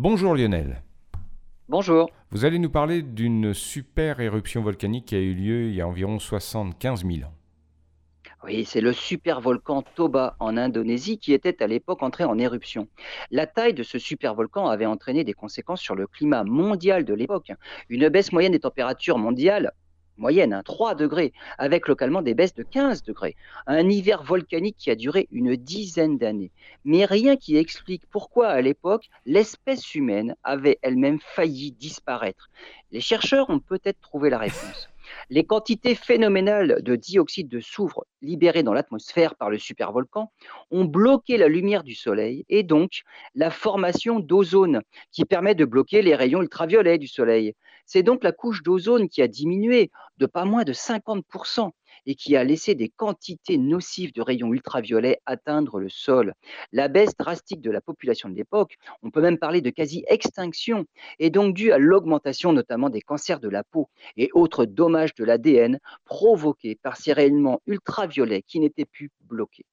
Bonjour Lionel. Bonjour. Vous allez nous parler d'une super éruption volcanique qui a eu lieu il y a environ 75 000 ans. Oui, c'est le supervolcan Toba en Indonésie qui était à l'époque entré en éruption. La taille de ce supervolcan avait entraîné des conséquences sur le climat mondial de l'époque. Une baisse moyenne des températures mondiales moyenne, hein, 3 degrés, avec localement des baisses de 15 degrés. Un hiver volcanique qui a duré une dizaine d'années. Mais rien qui explique pourquoi, à l'époque, l'espèce humaine avait elle-même failli disparaître. Les chercheurs ont peut-être trouvé la réponse. Les quantités phénoménales de dioxyde de soufre libérées dans l'atmosphère par le supervolcan ont bloqué la lumière du Soleil et donc la formation d'ozone qui permet de bloquer les rayons ultraviolets du Soleil. C'est donc la couche d'ozone qui a diminué de pas moins de 50% et qui a laissé des quantités nocives de rayons ultraviolets atteindre le sol. La baisse drastique de la population de l'époque, on peut même parler de quasi-extinction, est donc due à l'augmentation notamment des cancers de la peau et autres dommages de l'ADN provoqués par ces rayonnements ultraviolets qui n'étaient plus bloqués.